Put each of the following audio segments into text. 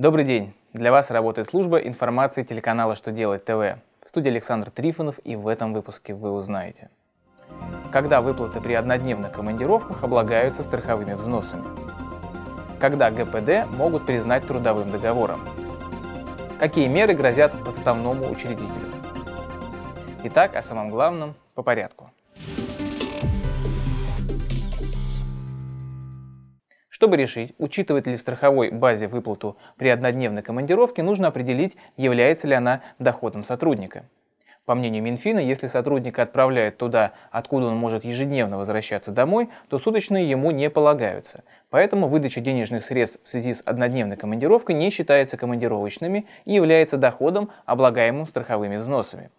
Добрый день! Для вас работает служба информации телеканала «Что делать ТВ». В студии Александр Трифонов и в этом выпуске вы узнаете. Когда выплаты при однодневных командировках облагаются страховыми взносами? Когда ГПД могут признать трудовым договором? Какие меры грозят подставному учредителю? Итак, о самом главном по порядку. Чтобы решить, учитывать ли в страховой базе выплату при однодневной командировке, нужно определить, является ли она доходом сотрудника. По мнению Минфина, если сотрудника отправляют туда, откуда он может ежедневно возвращаться домой, то суточные ему не полагаются. Поэтому выдача денежных средств в связи с однодневной командировкой не считается командировочными и является доходом, облагаемым страховыми взносами.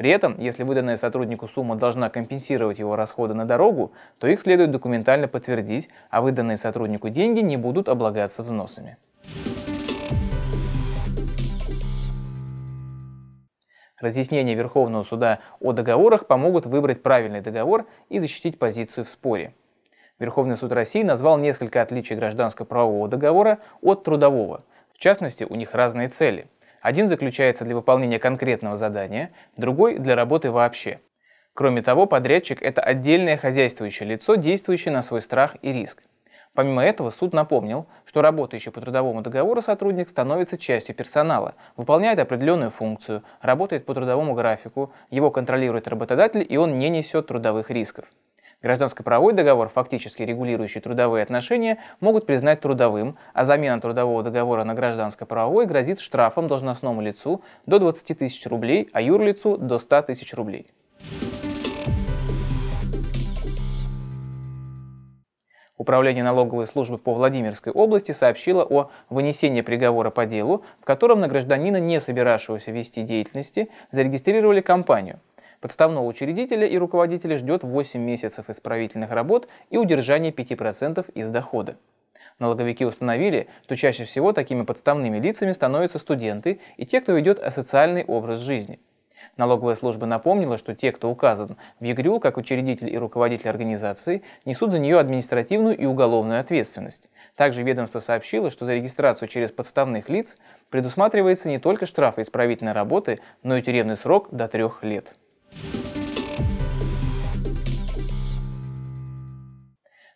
При этом, если выданная сотруднику сумма должна компенсировать его расходы на дорогу, то их следует документально подтвердить, а выданные сотруднику деньги не будут облагаться взносами. Разъяснения Верховного суда о договорах помогут выбрать правильный договор и защитить позицию в споре. Верховный суд России назвал несколько отличий гражданско-правового договора от трудового. В частности, у них разные цели – один заключается для выполнения конкретного задания, другой для работы вообще. Кроме того, подрядчик – это отдельное хозяйствующее лицо, действующее на свой страх и риск. Помимо этого, суд напомнил, что работающий по трудовому договору сотрудник становится частью персонала, выполняет определенную функцию, работает по трудовому графику, его контролирует работодатель и он не несет трудовых рисков. Гражданско-правовой договор, фактически регулирующий трудовые отношения, могут признать трудовым, а замена трудового договора на гражданско-правовой грозит штрафом должностному лицу до 20 тысяч рублей, а юрлицу до 100 тысяч рублей. Управление налоговой службы по Владимирской области сообщило о вынесении приговора по делу, в котором на гражданина, не собиравшегося вести деятельности, зарегистрировали компанию – Подставного учредителя и руководителя ждет 8 месяцев исправительных работ и удержание 5% из дохода. Налоговики установили, что чаще всего такими подставными лицами становятся студенты и те, кто ведет асоциальный образ жизни. Налоговая служба напомнила, что те, кто указан в ЕГРЮ как учредитель и руководитель организации, несут за нее административную и уголовную ответственность. Также ведомство сообщило, что за регистрацию через подставных лиц предусматривается не только штраф исправительной работы, но и тюремный срок до трех лет.